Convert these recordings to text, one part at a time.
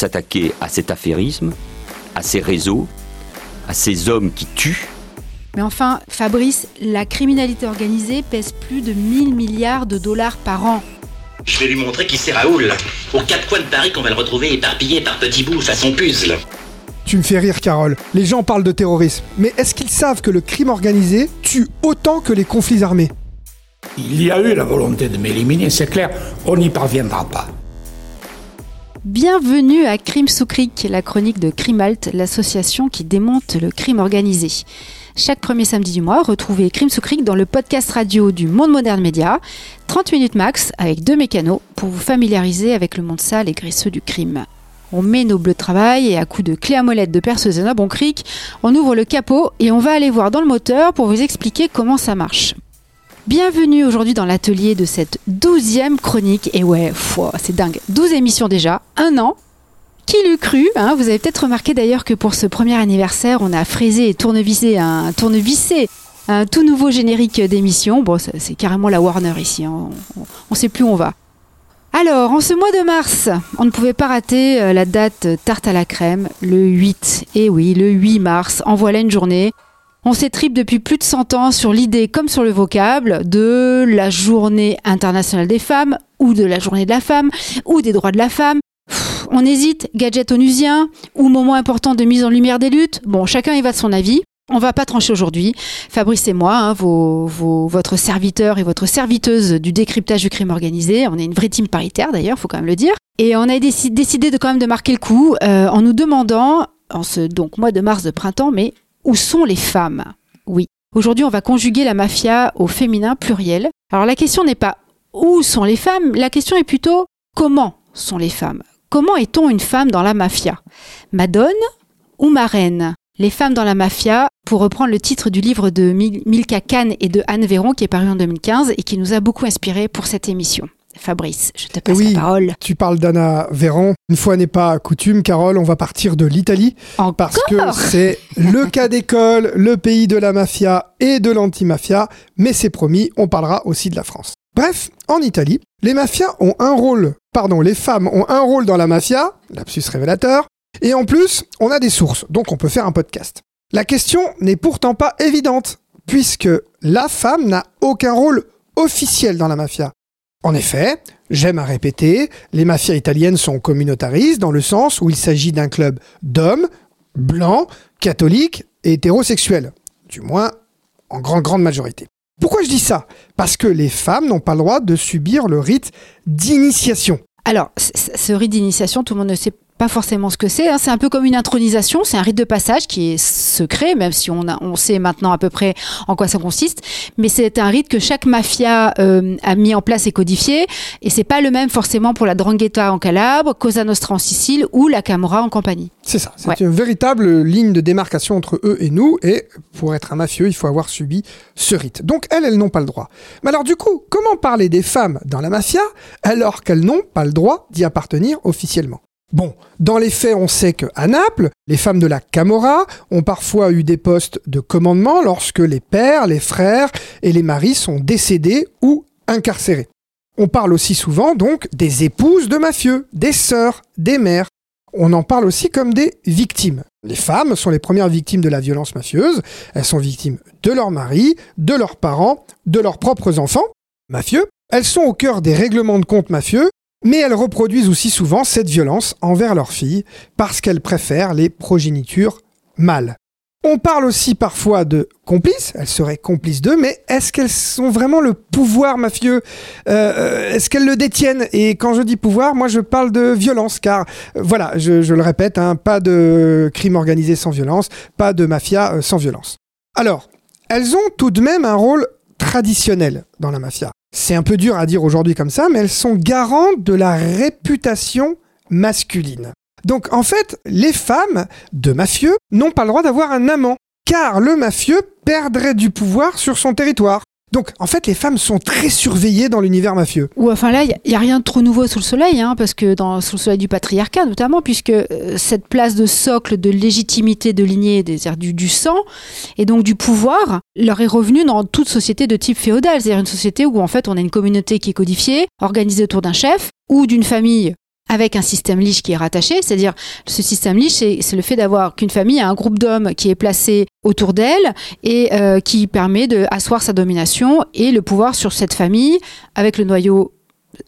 s'attaquer à cet affairisme, à ces réseaux, à ces hommes qui tuent. Mais enfin, Fabrice, la criminalité organisée pèse plus de 1000 milliards de dollars par an. Je vais lui montrer qui c'est Raoul. Aux quatre coins de Paris qu'on va le retrouver éparpillé par petits bouts façon puzzle. Tu me fais rire, Carole. Les gens parlent de terrorisme. Mais est-ce qu'ils savent que le crime organisé tue autant que les conflits armés? Il y a eu la volonté de m'éliminer, c'est clair. On n'y parviendra pas. Bienvenue à Crime sous Cric, la chronique de Crimalt, l'association qui démonte le crime organisé. Chaque premier samedi du mois, retrouvez Crime sous Cric dans le podcast radio du Monde Moderne Média. 30 minutes max avec deux mécanos pour vous familiariser avec le monde sale et graisseux du crime. On met nos bleus de travail et à coups de clé à molette de perceuse et bon cric, on ouvre le capot et on va aller voir dans le moteur pour vous expliquer comment ça marche. Bienvenue aujourd'hui dans l'atelier de cette douzième chronique. Et ouais, c'est dingue. 12 émissions déjà, un an. Qui l'eût cru hein? Vous avez peut-être remarqué d'ailleurs que pour ce premier anniversaire, on a fraisé et tournevissé un, tournevissé un tout nouveau générique d'émission. Bon, c'est carrément la Warner ici. Hein. On ne sait plus où on va. Alors, en ce mois de mars, on ne pouvait pas rater euh, la date tarte à la crème, le 8. Et oui, le 8 mars, en voilà une journée on s'étripe depuis plus de 100 ans sur l'idée comme sur le vocable de la journée internationale des femmes ou de la journée de la femme ou des droits de la femme. on hésite, gadget onusien ou moment important de mise en lumière des luttes. Bon, chacun y va de son avis. On va pas trancher aujourd'hui. Fabrice et moi, hein, votre serviteur et votre serviteuse du décryptage du crime organisé. On est une vraie team paritaire d'ailleurs, faut quand même le dire. Et on a décidé de quand même de marquer le coup euh, en nous demandant, en ce mois de mars de printemps, mais où sont les femmes? Oui. Aujourd'hui, on va conjuguer la mafia au féminin pluriel. Alors la question n'est pas où sont les femmes, la question est plutôt comment sont les femmes? Comment est-on une femme dans la mafia? Madone ou marraine? Les femmes dans la mafia, pour reprendre le titre du livre de Milka Khan et de Anne Véron qui est paru en 2015 et qui nous a beaucoup inspiré pour cette émission. Fabrice, je te passe la parole. Tu parles d'Anna Véran. Une fois n'est pas coutume, Carole, on va partir de l'Italie. Parce que c'est le cas d'école, le pays de la mafia et de l'anti-mafia. Mais c'est promis, on parlera aussi de la France. Bref, en Italie, les mafias ont un rôle, pardon, les femmes ont un rôle dans la mafia, lapsus révélateur, et en plus, on a des sources, donc on peut faire un podcast. La question n'est pourtant pas évidente, puisque la femme n'a aucun rôle officiel dans la mafia. En effet, j'aime à répéter, les mafias italiennes sont communautaristes dans le sens où il s'agit d'un club d'hommes, blancs, catholiques et hétérosexuels. Du moins, en grande, majorité. Pourquoi je dis ça? Parce que les femmes n'ont pas le droit de subir le rite d'initiation. Alors, ce rite d'initiation, tout le monde ne sait pas forcément ce que c'est. Hein. C'est un peu comme une intronisation, c'est un rite de passage qui est secret, même si on, on sait maintenant à peu près en quoi ça consiste. Mais c'est un rite que chaque mafia euh, a mis en place et codifié. Et c'est pas le même forcément pour la Drangheta en Calabre, Cosa Nostra en Sicile ou la Camorra en compagnie. C'est ça, c'est une véritable ligne de démarcation entre eux et nous. Et pour être un mafieux, il faut avoir subi ce rite. Donc elles, elles n'ont pas le droit. Mais alors du coup, comment parler des femmes dans la mafia alors qu'elles n'ont pas le droit d'y appartenir officiellement? Bon, dans les faits, on sait qu'à Naples, les femmes de la Camorra ont parfois eu des postes de commandement lorsque les pères, les frères et les maris sont décédés ou incarcérés. On parle aussi souvent donc des épouses de mafieux, des sœurs, des mères. On en parle aussi comme des victimes. Les femmes sont les premières victimes de la violence mafieuse. Elles sont victimes de leurs maris, de leurs parents, de leurs propres enfants mafieux. Elles sont au cœur des règlements de compte mafieux mais elles reproduisent aussi souvent cette violence envers leurs filles parce qu'elles préfèrent les progénitures mâles. On parle aussi parfois de complices, elles seraient complices d'eux, mais est-ce qu'elles ont vraiment le pouvoir mafieux? Euh, euh, Est-ce qu'elles le détiennent? Et quand je dis pouvoir, moi je parle de violence, car euh, voilà, je, le répète, hein, pas de crime organisé sans violence, pas de mafia sans violence. Alors, elles ont tout de même un rôle traditionnel dans la mafia. C'est un peu dur à dire aujourd'hui comme ça, mais elles sont garantes de la réputation masculine. Donc en fait, les femmes de mafieux n'ont pas le droit d'avoir un amant, car le mafieux perdrait du pouvoir sur son territoire. Donc, en fait, les femmes sont très surveillées dans l'univers mafieux. Ou enfin là, il n'y a, rien de trop nouveau sous le soleil, hein, parce que dans, sous le soleil du patriarcat notamment, puisque euh, cette place de socle de légitimité de lignée, c'est-à-dire du, du, sang, et donc du pouvoir, leur est revenue dans toute société de type féodal, c'est-à-dire une société où en fait on a une communauté qui est codifiée, organisée autour d'un chef, ou d'une famille avec un système liche qui est rattaché, c'est-à-dire ce système liche, c'est le fait d'avoir qu'une famille a un groupe d'hommes qui est placé autour d'elle et euh, qui permet d'asseoir sa domination et le pouvoir sur cette famille avec le noyau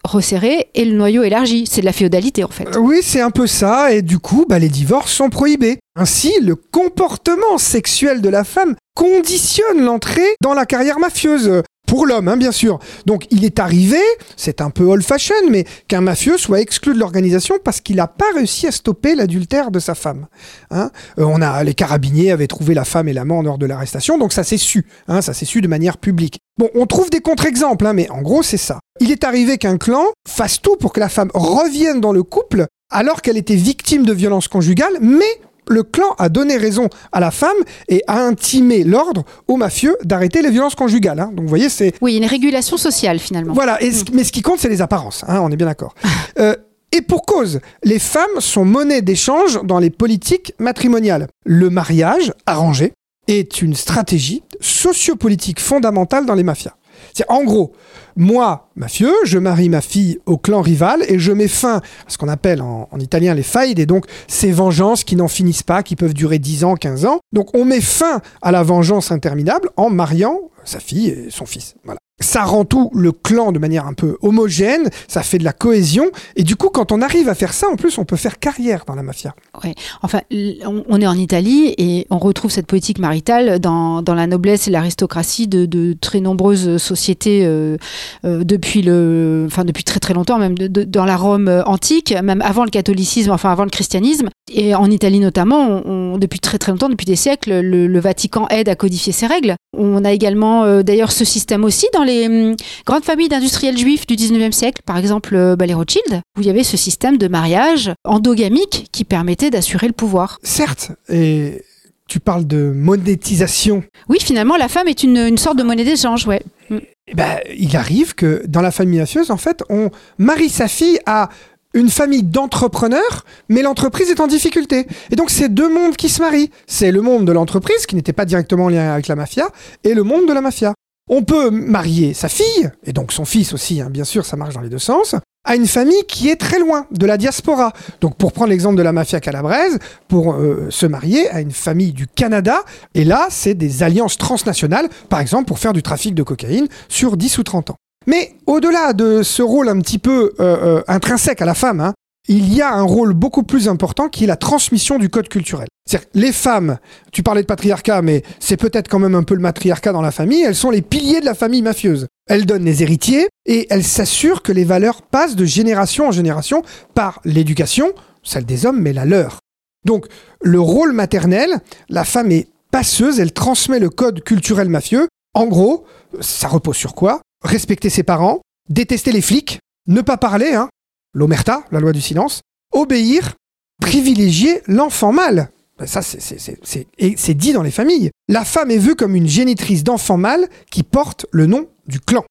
resserré et le noyau élargi. C'est de la féodalité en fait. Oui, c'est un peu ça, et du coup, bah, les divorces sont prohibés. Ainsi, le comportement sexuel de la femme conditionne l'entrée dans la carrière mafieuse. Pour l'homme, hein, bien sûr. Donc, il est arrivé, c'est un peu old-fashion, mais qu'un mafieux soit exclu de l'organisation parce qu'il n'a pas réussi à stopper l'adultère de sa femme. Hein. Euh, on a, les carabiniers avaient trouvé la femme et l'amant en dehors de l'arrestation, donc ça s'est su. Hein, ça s'est su de manière publique. Bon, on trouve des contre-exemples, mais en gros, c'est ça. Il est arrivé qu'un clan fasse tout pour que la femme revienne dans le couple alors qu'elle était victime de violences conjugales, mais le clan a donné raison à la femme et a intimé l'ordre aux mafieux d'arrêter les violences conjugales. hein. Donc vous voyez, c'est Oui, une régulation sociale finalement. voilà. Et ce- mais ce qui compte, c'est les apparences. hein, on est bien d'accord. Euh, et pour cause, les femmes sont monnaie d'échange dans les politiques matrimoniales. Le mariage arrangé est une stratégie sociopolitique fondamentale dans les mafias. C'est en gros, moi, mafieux, je marie ma fille au clan rival et je mets fin à ce qu'on appelle en, en italien les failles, et donc ces vengeances qui n'en finissent pas, qui peuvent durer 10 ans, 15 ans. Donc on met fin à la vengeance interminable en mariant sa fille et son fils. Voilà. Ça rend tout le clan de manière un peu homogène, ça fait de la cohésion, et du coup, quand on arrive à faire ça, en plus, on peut faire carrière dans la mafia. Ouais. Enfin, on, est en Italie et on retrouve cette politique maritale dans, la noblesse et l'aristocratie de, très nombreuses sociétés euh, euh, depuis le, enfin depuis très très longtemps, même dans la Rome euh, antique, même avant le catholicisme, enfin avant le christianisme, et en Italie notamment, depuis très très longtemps, depuis des siècles, le, Vatican aide à codifier ces règles. On a également d'ailleurs ce système aussi dans les hum, grandes familles d'industriels juifs du 19e siècle, par exemple euh, bah, les Rothschild, où il y avait ce système de mariage endogamique qui permettait d'assurer le pouvoir. Certes, et tu parles de monétisation Oui, finalement, la femme est une, une sorte de monnaie d'échange, ouais. Mm. Eh ben, il arrive que dans la famille mafieuse, en fait, on marie sa fille à une famille d'entrepreneurs, mais l'entreprise est en difficulté. Et donc, c'est deux mondes qui se marient. C'est le monde de l'entreprise, qui n'était pas directement en lien avec la mafia, et le monde de la mafia. On peut marier sa fille, et donc son fils aussi, hein, bien sûr, ça marche dans les deux sens, à une famille qui est très loin, de la diaspora. Donc, pour prendre l'exemple de la mafia calabraise, pour euh, se marier à une famille du Canada, et là, c'est des alliances transnationales, par exemple, pour faire du trafic de cocaïne sur 10 ou 30 ans. Mais au-delà de ce rôle un petit peu euh, euh, intrinsèque à la femme, hein, il y a un rôle beaucoup plus important qui est la transmission du code culturel. Les femmes, tu parlais de patriarcat, mais c'est peut-être quand même un peu le matriarcat dans la famille, elles sont les piliers de la famille mafieuse. Elles donnent les héritiers et elles s'assurent que les valeurs passent de génération en génération par l'éducation, celle des hommes, mais la leur. Donc le rôle maternel, la femme est passeuse, elle transmet le code culturel mafieux. En gros, ça repose sur quoi? Respecter ses parents, détester les flics, ne pas parler, hein, l'omerta, la loi du silence, obéir, privilégier l'enfant mâle. Ça, c'est- dit dans les familles. La femme est vue comme une génitrice d'enfant mâle qui porte le nom du clan.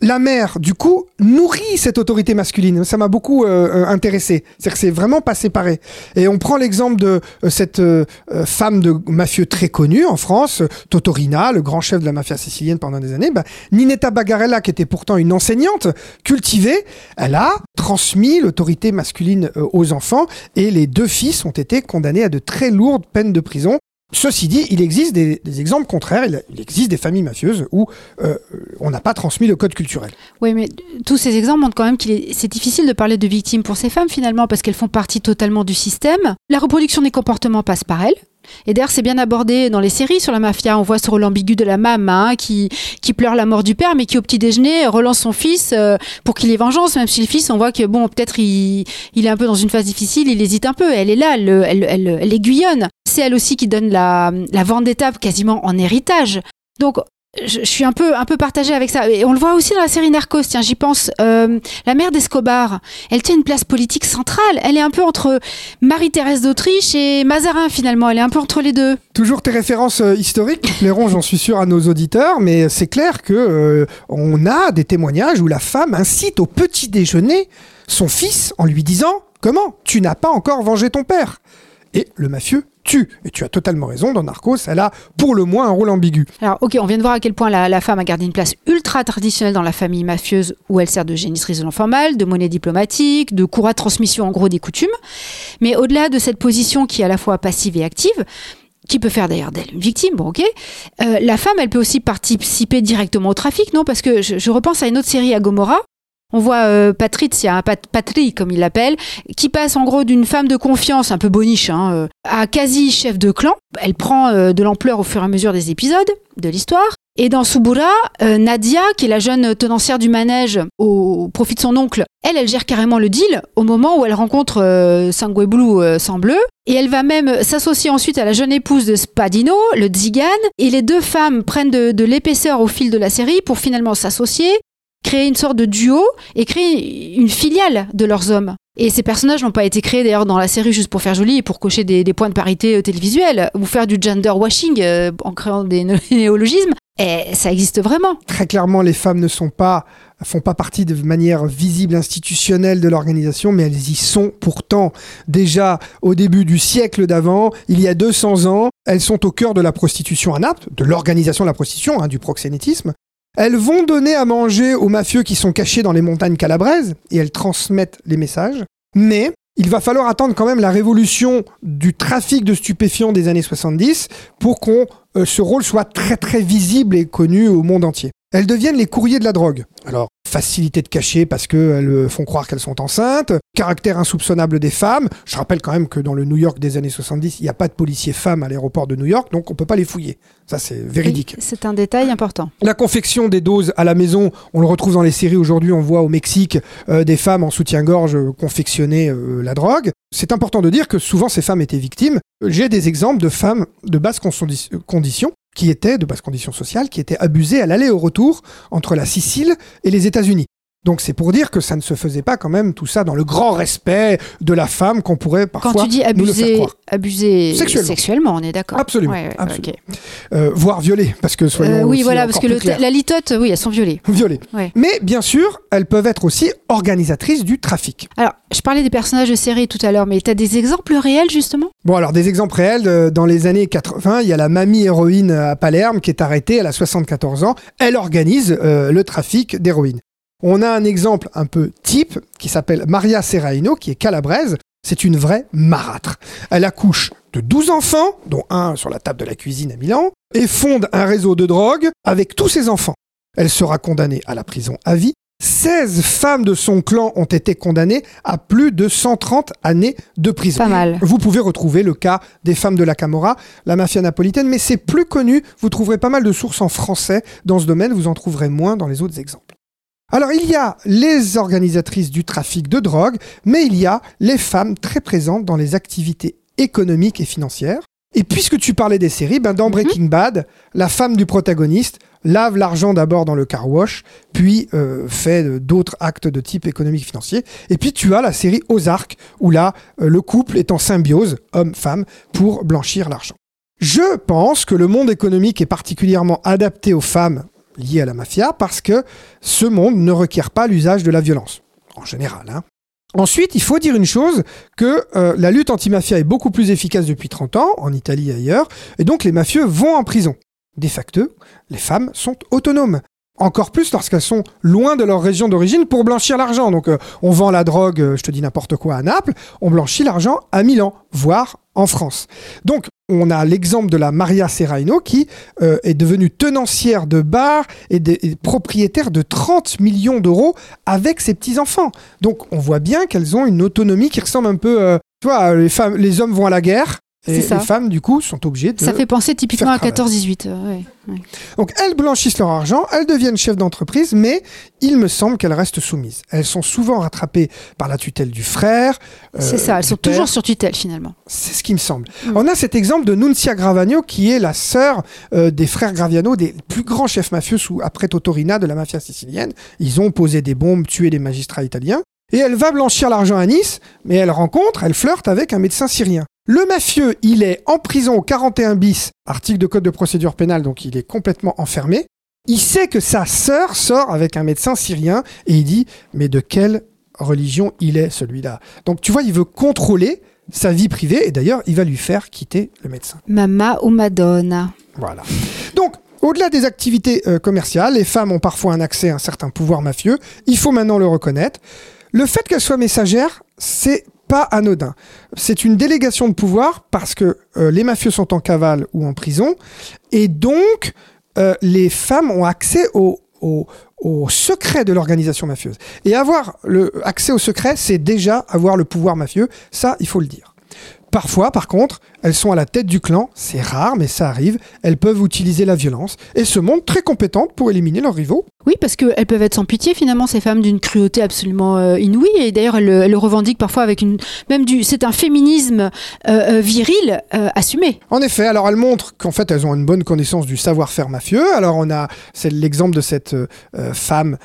La mère, du coup, nourrit cette autorité masculine. Ça m'a beaucoup euh, euh, intéressé. C'est-à-dire que c'est vraiment pas séparé. Et on prend l'exemple de euh, cette euh, femme de mafieux très connue en France, Totorina, le grand chef de la mafia sicilienne pendant des années. Bah, Ninetta Bagarella, qui était pourtant une enseignante cultivée, elle a transmis l'autorité masculine aux enfants et les deux fils ont été condamnés à de très lourdes peines de prison. Ceci dit, il existe des, des exemples contraires. Il, existe des familles mafieuses où euh, on n'a pas transmis le code culturel. Oui, mais tous ces exemples montrent quand même qu'il est, c'est difficile de parler de victimes pour ces femmes finalement parce qu'elles font partie totalement du système. La reproduction des comportements passe par elles. Et d'ailleurs, c'est bien abordé dans les séries sur la mafia. On voit ce rôle ambigu de la maman hein, qui, qui pleure la mort du père, mais qui au petit déjeuner relance son fils euh, pour qu'il ait vengeance. Même si le fils, on voit que bon, peut-être il, il est un peu dans une phase difficile, il hésite un peu. Elle est là, elle, elle, elle, elle aiguillonne. C'est elle aussi qui donne la, la vendetta quasiment en héritage. Donc, je, suis un peu, un peu partagée avec ça. Et on le voit aussi dans la série Narcos. Tiens, j'y pense. Euh, la mère d'Escobar, elle tient une place politique centrale. Elle est un peu entre Marie-Thérèse d'Autriche et Mazarin, finalement. Elle est un peu entre les deux. Toujours tes références euh, historiques qui plairont, j'en suis sûr, à nos auditeurs, mais c'est clair que euh, on a des témoignages où la femme incite au petit déjeuner son fils en lui disant Comment? Tu n'as pas encore vengé ton père? Et le mafieux Et tu as totalement raison, dans Narcos, elle a pour le moins un rôle ambigu. Alors, ok, on vient de voir à quel point la, femme a gardé une place ultra traditionnelle dans la famille mafieuse où elle sert de génitrice de l'enfant mâle, de monnaie diplomatique, de courroie de transmission en gros des coutumes. Mais au-delà de cette position qui est à la fois passive et active, qui peut faire d'ailleurs d'elle une victime, bon ok. Euh, la femme, elle peut aussi participer directement au trafic, non? Parce que je, je repense à une autre série à Gomorrah. On voit euh, Patricia, Pat Patri comme il l'appelle, qui passe en gros d'une femme de confiance, un peu boniche, hein, euh, à quasi chef de clan. Elle prend euh, de l'ampleur au fur et à mesure des épisodes de l'histoire. Et dans Subura, euh, Nadia, qui est la jeune tenancière du manège au profit de son oncle, elle, elle gère carrément le deal au moment où elle rencontre Sangueblu sans bleu. Et elle va même s'associer ensuite à la jeune épouse de Spadino, le Zigan. Et les deux femmes prennent de l'épaisseur au fil de la série pour finalement s'associer, créer une sorte de duo et créer une filiale de leurs hommes. Et ces personnages n'ont pas été créés d'ailleurs dans la série juste pour faire joli et pour cocher des, points de parité euh, télévisuels ou faire du gender washing euh, en créant des né- néologismes. Ça existe vraiment. Très clairement, les femmes ne sont pas font pas partie de manière visible institutionnelle de l'organisation, mais elles y sont pourtant déjà au début du siècle d'avant, il y a 200 ans, elles sont au cœur de la prostitution à de l'organisation de la prostitution, hein, du proxénétisme. Elles vont donner à manger aux mafieux qui sont cachés dans les montagnes calabraises et elles transmettent les messages. Mais il va falloir attendre quand même la révolution du trafic de stupéfiants des années 70 pour qu'on euh, ce rôle soit très très visible et connu au monde entier. Elles deviennent les courriers de la drogue. Alors, facilité de cacher parce qu'elles euh, font croire qu'elles sont enceintes, caractère insoupçonnable des femmes. Je rappelle quand même que dans le New York des années 70, il n'y a pas de policiers femmes à l'aéroport de New York, donc on peut pas les fouiller. Ça, c'est véridique. Oui, C'est un détail important. La confection des doses à la maison, on le retrouve dans les séries aujourd'hui, on voit au Mexique euh, des femmes en soutien-gorge euh, confectionner euh, la drogue. C'est important de dire que souvent ces femmes étaient victimes. J'ai des exemples de femmes de basse condition qui étaient de basse condition sociale, qui étaient abusées à l'aller et au retour entre la Sicile et les États-Unis. Donc c'est pour dire que ça ne se faisait pas quand même tout ça dans le grand respect de la femme qu'on pourrait parfois Quand tu dis abuser, Sexuellement. on est d'accord. Absolument, Ouais, ouais, absolument. ok. Euh, voire violer, parce que soyons Euh, oui, voilà, parce que le- la litote, oui, elles sont violées. Ouais. Mais bien sûr, elles peuvent être aussi organisatrices du trafic. Alors, je parlais des personnages de série tout à l'heure, mais tu as des exemples réels justement? Bon, alors des exemples réels, euh, dans les années 80, il y a la mamie héroïne à Palerme qui est arrêtée, elle a 74 ans, elle organise euh, le trafic d'héroïne. On a un exemple un peu type qui s'appelle Maria Serraino, qui est calabraise, c'est une vraie marâtre. Elle accouche de 12 enfants, dont un sur la table de la cuisine à Milan, et fonde un réseau de drogue avec tous ses enfants. Elle sera condamnée à la prison à vie. 16 femmes de son clan ont été condamnées à plus de 130 années de prison. Pas mal. Vous pouvez retrouver le cas des femmes de la Camorra, la mafia napolitaine, mais c'est plus connu. Vous trouverez pas mal de sources en français dans ce domaine, vous en trouverez moins dans les autres exemples. Alors il y a les organisatrices du trafic de drogue, mais il y a les femmes très présentes dans les activités économiques et financières. Et puisque tu parlais des séries, ben dans Breaking Bad, la femme du protagoniste lave l'argent d'abord dans le car wash, puis euh, fait d'autres actes de type économique financier. Et puis tu as la série Ozark, où là, euh, le couple est en symbiose, homme-femme, pour blanchir l'argent. Je pense que le monde économique est particulièrement adapté aux femmes liées à la mafia parce que ce monde ne requiert pas l'usage de la violence, en général. hein. Ensuite, il faut dire une chose, que euh, la lutte anti-mafia est beaucoup plus efficace depuis 30 ans, en Italie et ailleurs, et donc les mafieux vont en prison. De facto, les femmes sont autonomes. Encore plus lorsqu'elles sont loin de leur région d'origine pour blanchir l'argent. Donc euh, on vend la drogue, euh, je te dis n'importe quoi, à Naples, on blanchit l'argent à Milan, voire en France. Donc on a l'exemple de la Maria Serraino qui euh, est devenue tenancière de bar et, propriétaire de 30 millions d'euros avec ses petits-enfants. Donc on voit bien qu'elles ont une autonomie qui ressemble un peu... tu vois, les, femmes, les hommes vont à la guerre. Et ça. les femmes, du coup, sont obligées de... Ça fait penser typiquement à faire travail. 14-18. euh, ouais, ouais. Donc elles blanchissent leur argent, elles deviennent chefs d'entreprise, mais il me semble qu'elles restent soumises. Elles sont souvent rattrapées par la tutelle du frère. euh, C'est ça, elles sont père. toujours sur tutelle finalement. C'est ce qui me semble. Mm. On a cet exemple de Nunzia Gravano, qui est la sœur euh, des frères Graviano, des plus grands chefs mafieux sous, après Totorina de la mafia sicilienne. Ils ont posé des bombes, tué des magistrats italiens. Et elle va blanchir l'argent à Nice, mais elle rencontre, elle flirte avec un médecin syrien. Le mafieux, il est en prison au 41 bis, article de code de procédure pénale, donc il est complètement enfermé. Il sait que sa sœur sort avec un médecin syrien et il dit Mais de quelle religion il est celui-là? Donc tu vois, il veut contrôler sa vie privée, et d'ailleurs, il va lui faire quitter le médecin. Mama ou Madonna. Voilà. Donc, au-delà des activités euh, commerciales, les femmes ont parfois un accès à un certain pouvoir mafieux. Il faut maintenant le reconnaître. Le fait qu'elles soient messagères, c'est pas anodin. C'est une délégation de pouvoir parce que euh, les mafieux sont en cavale ou en prison, et donc euh, les femmes ont accès au, au, secret de l'organisation mafieuse. Et avoir le accès au secret, c'est déjà avoir le pouvoir mafieux. Ça, il faut le dire. Parfois, par contre, elles sont à la tête du clan, c'est rare, mais ça arrive, elles peuvent utiliser la violence et se montrent très compétentes pour éliminer leurs rivaux. Oui, parce qu'elles peuvent être sans pitié, finalement, ces femmes d'une cruauté absolument euh, inouïe. Et d'ailleurs, elles, le- elles le revendiquent parfois avec une. Même du. C'est un féminisme euh, euh, viril euh, assumé. En effet, alors elles montrent qu'en fait elles ont une bonne connaissance du savoir-faire mafieux. Alors on a, c'est l'exemple de cette euh, femme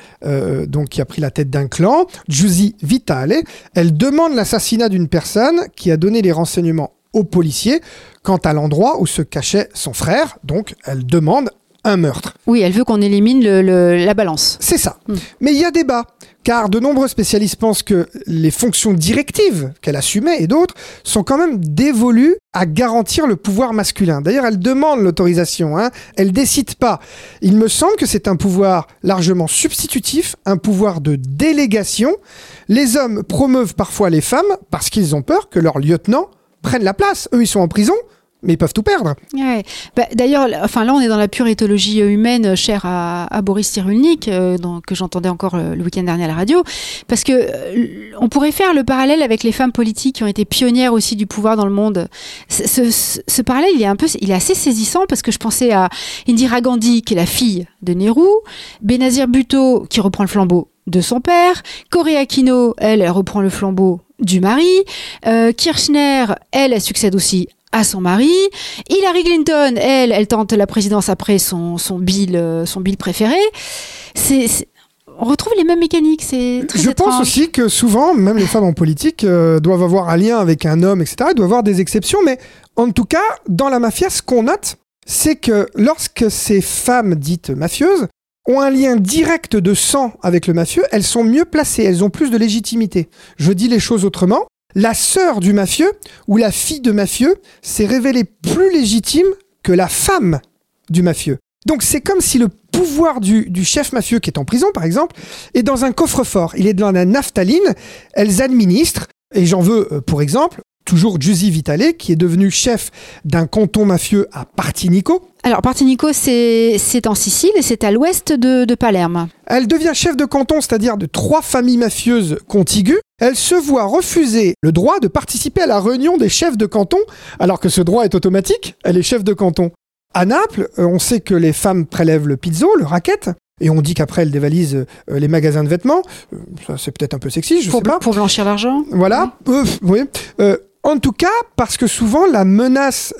donc qui a pris la tête d'un clan, Giusy Vitale. Elle demande l'assassinat d'une personne qui a donné les renseignements aux policiers quant à l'endroit où se cachait son frère. Donc elle demande un meurtre. Oui, elle veut qu'on élimine le- le- la balance. C'est ça. Hmm. Mais il y a débat, car de nombreux spécialistes pensent que les fonctions directives qu'elle assumait et d'autres sont quand même dévolues à garantir le pouvoir masculin. D'ailleurs, elle demande l'autorisation, hein. elle décide pas. Il me semble que c'est un pouvoir largement substitutif, un pouvoir de délégation. Les hommes promeuvent parfois les femmes parce qu'ils ont peur que leurs lieutenants prennent la place. Eux, ils sont en prison, mais ils peuvent tout perdre. Ouais. Bah, D'ailleurs, enfin, là, on est dans la pure éthologie euh, humaine euh, chère à, Boris Cyrulnik, euh, que j'entendais encore le week-end dernier à la radio. Parce que on pourrait faire le parallèle avec les femmes politiques qui ont été pionnières aussi du pouvoir dans le monde. Ce parallèle, il est un peu, il est assez saisissant parce que je pensais à Indira Gandhi, qui est la fille de Nehru, Benazir Bhutto, qui reprend le flambeau de son père, Corée Aquino, elle, elle reprend le flambeau du mari, euh, Kirchner, elle, elle succède aussi à son mari, Hillary Clinton, elle, elle tente la présidence après son, son Bill, euh, son Bill préféré. C'est, on retrouve les mêmes mécaniques, c'est très Je pense aussi que souvent, même les femmes en politique euh, doivent avoir un lien avec un homme, etc. Il doit y avoir des exceptions, mais en tout cas, dans la mafia, ce qu'on note, c'est que lorsque ces femmes dites mafieuses ont un lien direct de sang avec le mafieux, elles sont mieux placées, elles ont plus de légitimité. Je dis les choses autrement. La sœur du mafieux ou la fille de mafieux s'est révélée plus légitime que la femme du mafieux. Donc c'est comme si le pouvoir du, chef mafieux qui est en prison, par exemple, est dans un coffre-fort. Il est dans la naphtaline. Elles administrent, et j'en veux euh, pour exemple, toujours Giusy Vitale, qui est devenu chef d'un canton mafieux à Partinico. Alors, Partinico, c'est, c'est en Sicile et c'est à l'ouest de, de Palerme. Elle devient chef de canton, c'est-à-dire de trois familles mafieuses contiguës. Elle se voit refuser le droit de participer à la réunion des chefs de canton, alors que ce droit est automatique. Elle est chef de canton. À Naples, euh, on sait que les femmes prélèvent le pizzo, le racket, et on dit qu'après elles dévalisent euh, les magasins de vêtements. Euh, Ça, c'est peut-être un peu sexy, je Pour, sais pas. pour blanchir l'argent. Voilà. Euh, oui. En tout cas, parce que souvent, la menace,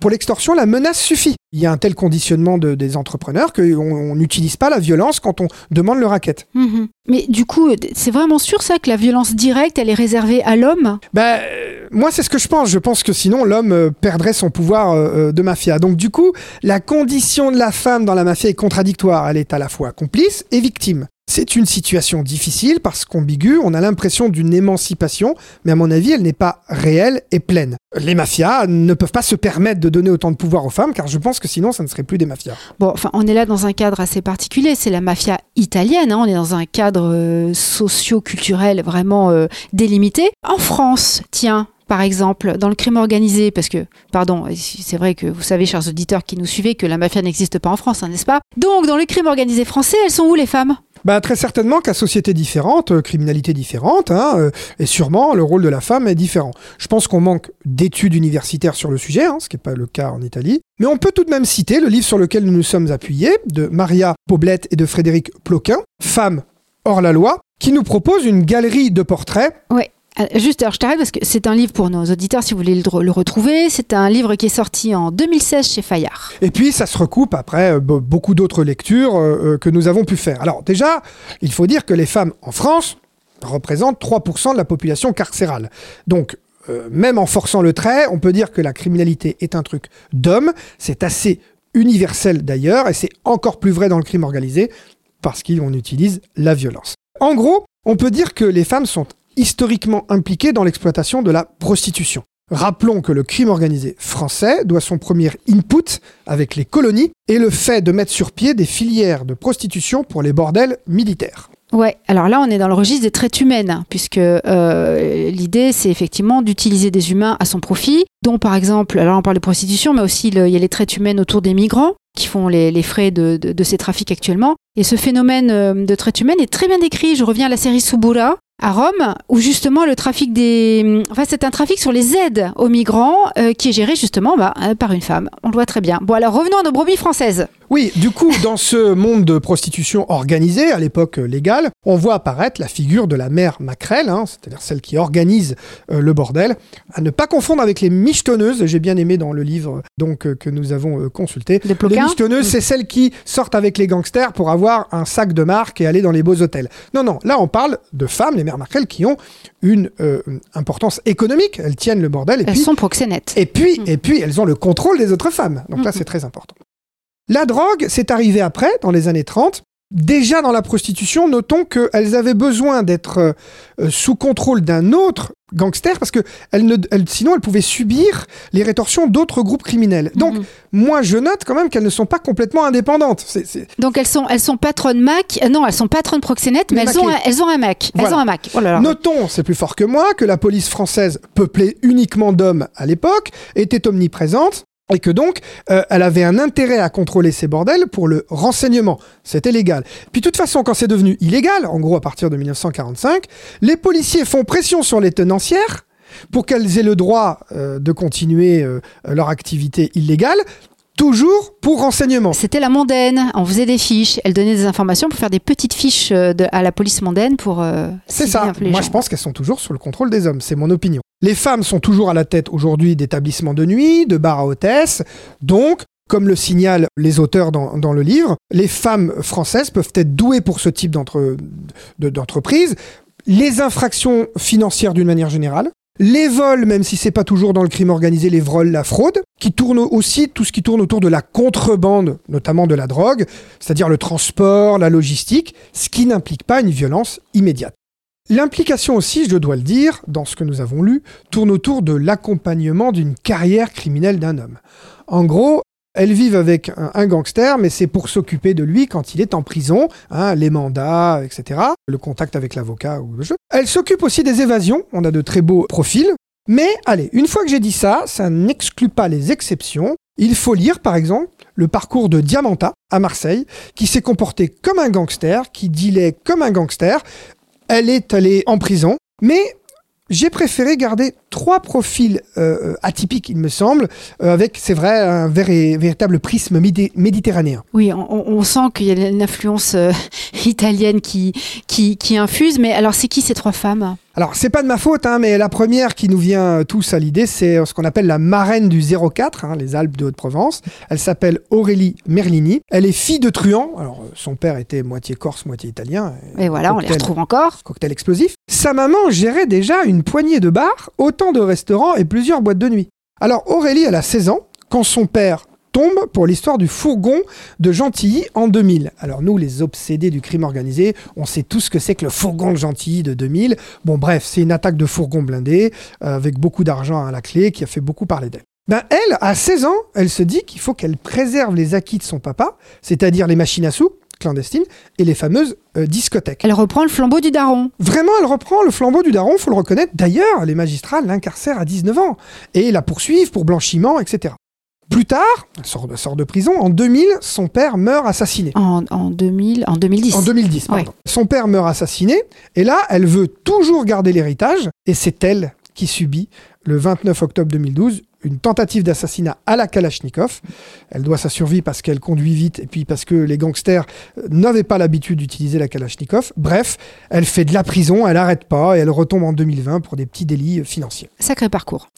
pour l'extorsion, la menace suffit. Il y a un tel conditionnement de- des entrepreneurs qu'on on n'utilise pas la violence quand on demande le racket. Mhm. Mais du coup, c'est vraiment sûr ça que la violence directe, elle est réservée à l'homme? Ben, euh, moi, c'est ce que je pense. Je pense que sinon, l'homme euh, perdrait son pouvoir euh, euh, de mafia. Donc, du coup, la condition de la femme dans la mafia est contradictoire. Elle est à la fois complice et victime. C'est une situation difficile parce qu'ambiguë, on a l'impression d'une émancipation, mais à mon avis, elle n'est pas réelle et pleine. Les mafias ne peuvent pas se permettre de donner autant de pouvoir aux femmes, car je pense que sinon, ça ne serait plus des mafias. Bon, enfin, on est là dans un cadre assez particulier. C'est la mafia italienne. hein. On est dans un cadre euh, socio-culturel vraiment euh, délimité. En France, tiens. Par exemple, dans le crime organisé, parce que, pardon, c'est vrai que vous savez, chers auditeurs qui nous suivez, que la mafia n'existe pas en France, hein, n'est-ce pas? Donc, dans le crime organisé français, elles sont où les femmes? Bah, très certainement qu'à sociétés différentes, euh, criminalités différentes, hein, euh, et sûrement le rôle de la femme est différent. Je pense qu'on manque d'études universitaires sur le sujet, hein, ce qui n'est pas le cas en Italie. Mais on peut tout de même citer le livre sur lequel nous nous sommes appuyés, de Maria Poblette et de Frédéric Ploquin, Femmes hors la loi, qui nous propose une galerie de portraits Juste, alors je t'arrête parce que c'est un livre pour nos auditeurs, si vous voulez le, retrouver. C'est un livre qui est sorti en 2016 chez Fayard. Et puis ça se recoupe après euh, be- beaucoup d'autres lectures euh, euh, que nous avons pu faire. Alors déjà, il faut dire que les femmes en France représentent 3% de la population carcérale. Donc euh, même en forçant le trait, on peut dire que la criminalité est un truc d'homme. C'est assez universel d'ailleurs, et c'est encore plus vrai dans le crime organisé, parce qu'on utilise la violence. En gros, on peut dire que les femmes sont historiquement impliqués dans l'exploitation de la prostitution. Rappelons que le crime organisé français doit son premier input avec les colonies et le fait de mettre sur pied des filières de prostitution pour les bordels militaires. Ouais, alors là on est dans le registre des traites humaines, hein, puisque euh, l'idée c'est effectivement d'utiliser des humains à son profit, dont par exemple, alors on parle de prostitution, mais aussi il y a les traites humaines autour des migrants qui font les, frais de, de- de ces trafics actuellement. Et ce phénomène euh, de traite humaine est très bien décrit. Je reviens à la série Subura à Rome, où justement le trafic des... Enfin c'est un trafic sur les aides aux migrants euh, qui est géré justement bah, euh, par une femme. On le voit très bien. Bon alors revenons à nos brebis françaises. Oui, du coup, dans ce monde de prostitution organisée, à l'époque légale, on voit apparaître la figure de la mère Macrel, hein, c'est-à-dire celle qui organise euh, le bordel, à ne pas confondre avec les michetonneuses, j'ai bien aimé dans le livre donc euh, que nous avons euh, consulté. Les Ploquin michetonneuses, c'est celles qui sortent avec les gangsters pour avoir un sac de marque et aller dans les beaux hôtels. Non, non, là on parle de femmes, les mères Macrel, qui ont une importance économique, elles tiennent le bordel et Elles puis sont proxénètes. et puis, Mm. et puis, elles ont le contrôle des autres femmes. Donc là, Mhm. c'est très important. La drogue, c'est arrivé après, dans les années 30. Déjà dans la prostitution, notons qu'elles avaient besoin d'être euh, sous contrôle d'un autre gangster parce que elles ne, elles- sinon elles pouvaient subir les rétorsions d'autres groupes criminels. Donc, Mhm. moi, je note quand même qu'elles ne sont pas complètement indépendantes. C'est- c'est- Donc elles sont, elles sont patronnes Mac, euh, non, elles sont patronnes proxénètes, mais Les elles ont, un, elles ont un Mac. Elles ont un Mac. Oh là là. Notons, c'est plus fort que moi, que la police française, peuplée uniquement d'hommes à l'époque, était omniprésente et que donc euh, elle avait un intérêt à contrôler ces bordels pour le renseignement. C'était légal. Puis de toute façon, quand c'est devenu illégal, en gros à partir de 1945, les policiers font pression sur les tenancières pour qu'elles aient le droit euh, de continuer euh, leur activité illégale, toujours pour renseignement. C'était la mondaine. On faisait des fiches. Elle donnait des informations pour faire des petites fiches de- à la police mondaine pour. euh, C'est ça. Moi, gens. je pense qu'elles sont toujours sous le contrôle des hommes. C'est mon opinion. Les femmes sont toujours à la tête aujourd'hui d'établissements de nuit, de bars à hôtesses. Donc, comme le signalent les auteurs dans, le livre, les femmes françaises peuvent être douées pour ce type d'entre- de- d'entreprise. Les infractions financières d'une manière générale. Les vols, même si c'est pas toujours dans le crime organisé, les vols, la fraude, qui tourne aussi tout ce qui tourne autour de la contrebande, notamment de la drogue, c'est-à-dire le transport, la logistique, ce qui n'implique pas une violence immédiate. L'implication aussi, je dois le dire, dans ce que nous avons lu, tourne autour de l'accompagnement d'une carrière criminelle d'un homme. En gros, elles vivent avec un, gangster, mais c'est pour s'occuper de lui quand il est en prison, hein, les mandats, etc., le contact avec l'avocat ou le jeu. Elles s'occupent aussi des évasions, on a de très beaux profils, mais allez, une fois que j'ai dit ça, ça n'exclut pas les exceptions. Il faut lire, par exemple, le parcours de Diamanta à Marseille, qui s'est comporté comme un gangster, qui dealait comme un gangster, elle est allée en prison, mais j'ai préféré garder trois profils euh, atypiques, il me semble, euh, avec, c'est vrai, un véritable prisme méditerranéen. Oui, on, sent qu'il y a une influence euh, italienne qui, qui, qui infuse. Mais alors, c'est qui ces trois femmes? Alors, c'est pas de ma faute, hein, mais la première qui nous vient tous à l'idée, c'est euh, ce qu'on appelle la marraine du 04, hein, les Alpes de Haute-Provence. Elle s'appelle Aurélie Merlini. Elle est fille de truand. Alors, euh, son père était moitié corse, moitié italien. Et voilà, on les retrouve encore. cocktail explosif. Sa maman gérait déjà une poignée de bars, autant de restaurants et plusieurs boîtes de nuit. Alors Aurélie, elle a 16 ans quand son père tombe pour l'histoire du fourgon de Gentilly en 2000. Alors nous, les obsédés du crime organisé, on sait tout ce que c'est que le fourgon de Gentilly de 2000. Bon bref, c'est une attaque de fourgon blindé euh, avec beaucoup d'argent à la clé qui a fait beaucoup parler d'elle. Ben elle, à 16 ans, elle se dit qu'il faut qu'elle préserve les acquis de son papa, c'est-à-dire les machines à sous clandestines et les fameuses euh, discothèques. Elle reprend le flambeau du daron. Vraiment, elle reprend le flambeau du daron, faut le reconnaître. D'ailleurs, les magistrats l'incarcèrent à 19 ans et la poursuivent pour blanchiment, etc. Plus tard, elle sort de, sort de prison. En 2000, son père meurt assassiné. En, en 2000, en 2010. En 2010, pardon. Son père meurt assassiné, et là, elle veut toujours garder l'héritage, et c'est elle qui subit, le 29 octobre 2012, une tentative d'assassinat à la Kalachnikov. Elle doit sa survie parce qu'elle conduit vite, et puis parce que les gangsters euh, n'avaient pas l'habitude d'utiliser la Kalachnikov. Bref, elle fait de la prison, elle n'arrête pas, et elle retombe en 2020 pour des petits délits euh, financiers. Sacré parcours.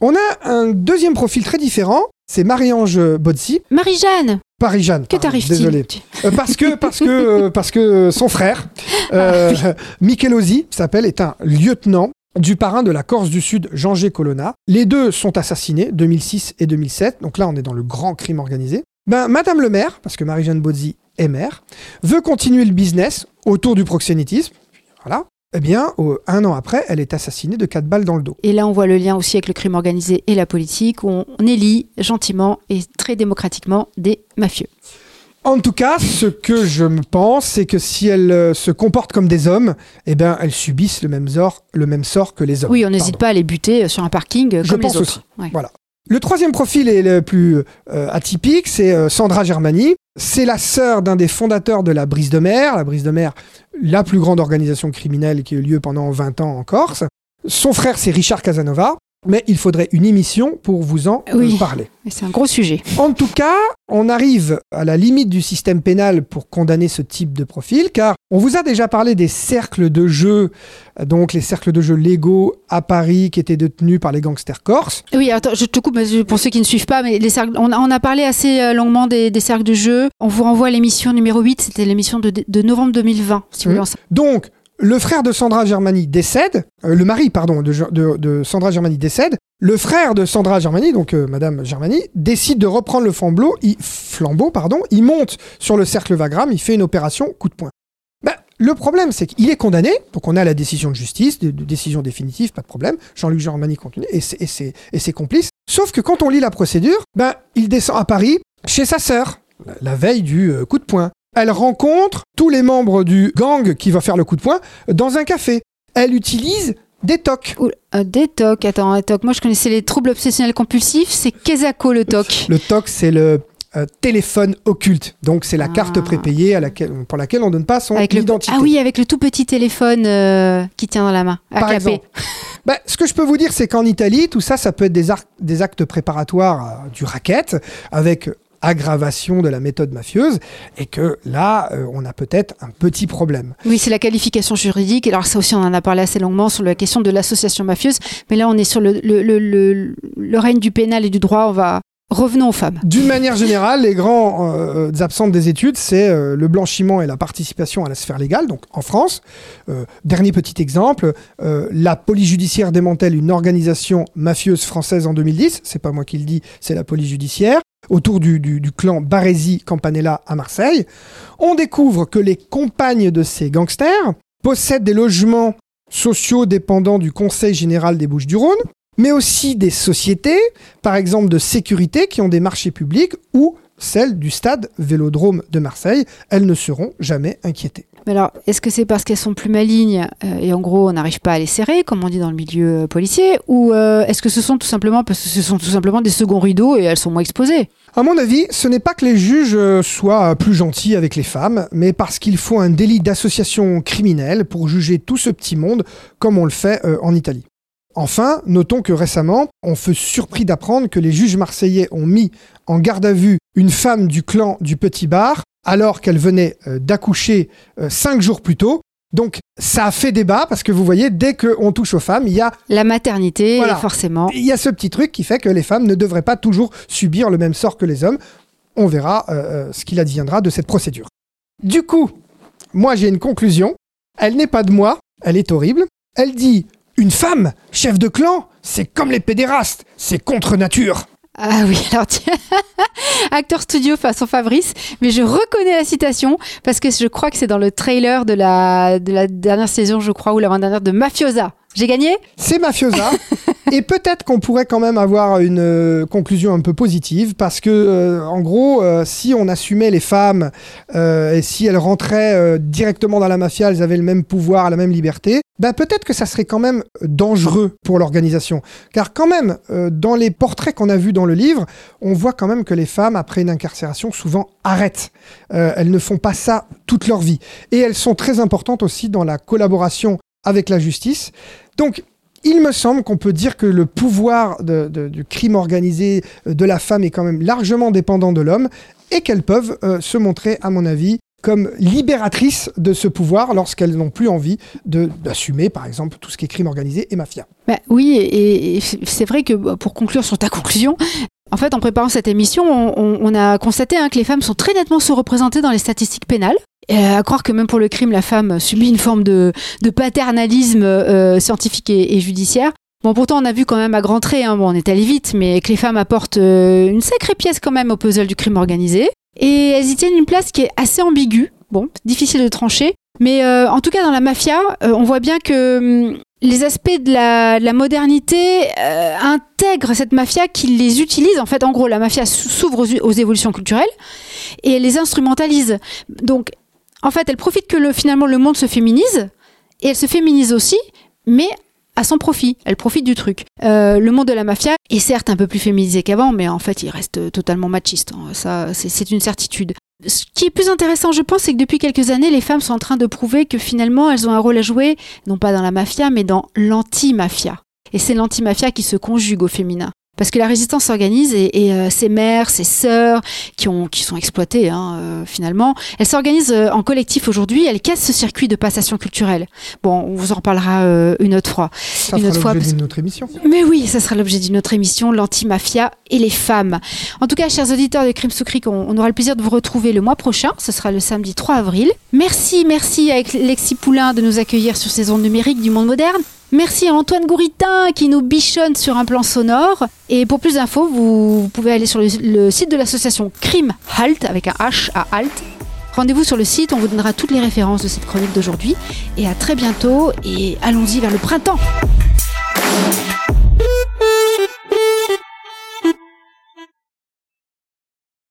On a un deuxième profil très différent, c'est Marie-Ange Bozzi, Marie-Jeanne, Paris-Jeanne. que pardon, t'arrive-t-il Désolé. Euh, parce que parce que euh, parce que son frère euh, Michelozzi s'appelle est un lieutenant du parrain de la Corse du Sud, Jean G. Colonna. Les deux sont assassinés 2006 et 2007. Donc là, on est dans le grand crime organisé. Ben, Madame le maire, parce que Marie-Jeanne Bozzi est maire, veut continuer le business autour du proxénétisme. Voilà. Eh bien, un an après, elle est assassinée de quatre balles dans le dos. Et là, on voit le lien aussi avec le crime organisé et la politique, où on élit gentiment et très démocratiquement des mafieux. En tout cas, ce que je me pense, c'est que si elles euh, se comportent comme des hommes, eh bien, elles subissent le même sort, le même sort que les hommes. Oui, on n'hésite pas à les buter euh, sur un parking euh, Je comme pense les autres. aussi. Ouais. Voilà. Le troisième profil est le plus euh, atypique, c'est euh, Sandra Germani. C'est la sœur d'un des fondateurs de la Brise de Mer. La Brise de Mer, la plus grande organisation criminelle qui a eu lieu pendant 20 ans en Corse. Son frère, c'est Richard Casanova. Mais il faudrait une émission pour vous en Oui. parler. C'est un gros sujet. En tout cas, on arrive à la limite du système pénal pour condamner ce type de profil, car on vous a déjà parlé des cercles de jeu, donc les cercles de jeu légaux à Paris qui étaient détenus par les gangsters corses. Oui, attends, je te coupe pour ceux qui ne suivent pas, mais les cercles, on, a, on a parlé assez euh, longuement des, des cercles de jeu. On vous renvoie à l'émission numéro 8, c'était l'émission de, de novembre 2020, si vous Mhm. voulez en savoir. Donc, le frère de Sandra Germani décède, euh, le mari, pardon, de, Sandra Germani décède. Le frère de Sandra Germani, donc euh, Madame Germani, décide de reprendre le flambeau, il, flambeau, pardon, il monte sur le cercle Vagram, il fait une opération coup de poing. Ben, le problème, c'est qu'il est condamné, donc on a la décision de justice, décision définitive, pas de problème. Jean-Luc Germani continue et ses, complices. Sauf que quand on lit la procédure, ben, il descend à Paris chez sa sœur, la- la veille du euh, coup de poing. Elle rencontre tous les membres du gang qui va faire le coup de poing dans un café. Elle utilise des tocs. Ouh, un des TOC, attends, un TOC. Moi, je connaissais les troubles obsessionnels compulsifs, c'est Kesako le TOC. Le TOC, c'est le euh, téléphone occulte. Donc, c'est la Ah. carte prépayée à laquelle, pour laquelle on donne pas son Avec le... identité. Ah oui, avec le tout petit téléphone euh, qui tient dans la main, à Par clapper. exemple. Bah, ce que je peux vous dire, c'est qu'en Italie, tout ça, ça peut être des, des actes préparatoires du racket, avec aggravation de la méthode mafieuse, et que là, euh, on a peut-être un petit problème. Oui, c'est la qualification juridique. Alors ça aussi, on en a parlé assez longuement sur la question de l'association mafieuse. Mais là, on est sur le, le, le, le- le règne du pénal et du droit. On va revenons aux femmes. D'une manière générale, les grands euh, absentes des études, c'est euh, le blanchiment et la participation à la sphère légale, donc en France. Euh, dernier petit exemple, la police judiciaire démantèle une organisation mafieuse française en 2010, c'est pas moi qui le dis, c'est la police judiciaire, autour du, clan Baresi Campanella à Marseille. On découvre que les compagnes de ces gangsters possèdent des logements sociaux dépendant du Conseil général des Bouches-du-Rhône, mais aussi des sociétés, par exemple de sécurité, qui ont des marchés publics ou celles du stade Vélodrome de Marseille. Elles ne seront jamais inquiétées. Mais alors, est-ce que c'est parce qu'elles sont plus malignes euh, et en gros on n'arrive pas à les serrer, comme on dit dans le milieu euh, policier, ou euh, est-ce que ce sont tout simplement parce que ce sont tout simplement des seconds rideaux et elles sont moins exposées? À mon avis, ce n'est pas que les juges euh, soient plus gentils avec les femmes, mais parce qu'il faut un délit d'association criminelle pour juger tout ce petit monde comme on le fait euh, en Italie. Enfin, notons que récemment, on fut surpris d'apprendre que les juges marseillais ont mis en garde à vue une femme du clan du Petit Bar alors qu'elle venait euh, d'accoucher euh, cinq jours plus tôt. Donc ça a fait débat parce que vous voyez, dès qu'on touche aux femmes, il y a La maternité, Voilà. forcément. il y a ce petit truc qui fait que les femmes ne devraient pas toujours subir le même sort que les hommes. On verra euh, euh, ce qu'il adviendra de cette procédure. Du coup, moi j'ai une conclusion. Elle n'est pas de moi, elle est horrible. Elle dit Une femme, chef de clan, c'est comme les pédérastes, c'est contre nature. Ah oui, alors tiens, acteur studio façon Fabrice, mais je reconnais la citation parce que je crois que c'est dans le trailer de la, de la dernière saison, je crois, ou l'avant-dernière de Mafiosa. J'ai gagné? C'est mafiosa. et peut-être qu'on pourrait quand même avoir une euh, conclusion un peu positive parce que, euh, en gros, euh, si on assumait les femmes euh, et si elles rentraient euh, directement dans la mafia, elles avaient le même pouvoir, la même liberté, ben peut-être que ça serait quand même dangereux pour l'organisation. Car quand même, euh, dans les portraits qu'on a vus dans le livre, on voit quand même que les femmes, après une incarcération, souvent arrêtent. Elles ne font pas ça toute leur vie. Et elles sont très importantes aussi dans la collaboration avec la justice. Donc, il me semble qu'on peut dire que le pouvoir du crime organisé euh, de la femme est quand même largement dépendant de l'homme et qu'elles peuvent euh, se montrer, à mon avis, comme libératrices de ce pouvoir lorsqu'elles n'ont plus envie d'assumer, par exemple, tout ce qui est crime organisé et mafia. Bah oui, et, c'est vrai que bah, pour conclure sur ta conclusion, en fait, en préparant cette émission, on, a constaté hein, que les femmes sont très nettement sous-représentées dans les statistiques pénales. À croire que même pour le crime, la femme subit une forme de, de paternalisme euh, scientifique et, et judiciaire. Bon, pourtant, on a vu quand même à grands traits, hein, bon, on est allé vite, mais que les femmes apportent euh, une sacrée pièce quand même au puzzle du crime organisé. Et elles y tiennent une place qui est assez ambiguë, bon, difficile de trancher. Mais euh, en tout cas, dans la mafia, euh, on voit bien que hum, les aspects de la, de la modernité euh, intègrent cette mafia qui les utilise. En fait, en gros, la mafia s'ouvre aux, évolutions culturelles et elle les instrumentalise. Donc, en fait, elle profite que le, finalement le monde se féminise et elle se féminise aussi, mais à son profit. Elle profite du truc. Euh, le monde de la mafia est certes un peu plus féminisé qu'avant, mais en fait, il reste totalement machiste. hein. Ça, c'est une certitude. Ce qui est plus intéressant, je pense, c'est que depuis quelques années, les femmes sont en train de prouver que finalement, elles ont un rôle à jouer, non pas dans la mafia, mais dans l'anti-mafia. Et c'est l'anti-mafia qui se conjugue au féminin. Parce que la résistance s'organise et, et, euh, ses mères, ses sœurs, qui, ont, qui sont exploitées hein, euh, finalement, elles s'organisent euh, en collectif aujourd'hui, elles cassent ce circuit de passation culturelle. Bon, on vous en reparlera euh, une autre fois. Ça Une autre fois, l'objet parce- d'une autre émission. Mais oui, ça sera l'objet d'une autre émission, l'anti-mafia et les femmes. En tout cas, chers auditeurs de Crime sous Cric, on, on aura le plaisir de vous retrouver le mois prochain. Ce sera le samedi 3 avril. Merci, merci à Lexi Poulain de nous accueillir sur ces ondes numériques du monde moderne. Merci à Antoine Gouritin qui nous bichonne sur un plan sonore. Et pour plus d'infos, vous, pouvez aller sur le, le site de l'association Crime Halt avec un H à Halt. Rendez-vous sur le site, on vous donnera toutes les références de cette chronique d'aujourd'hui. Et à très bientôt et allons-y vers le printemps.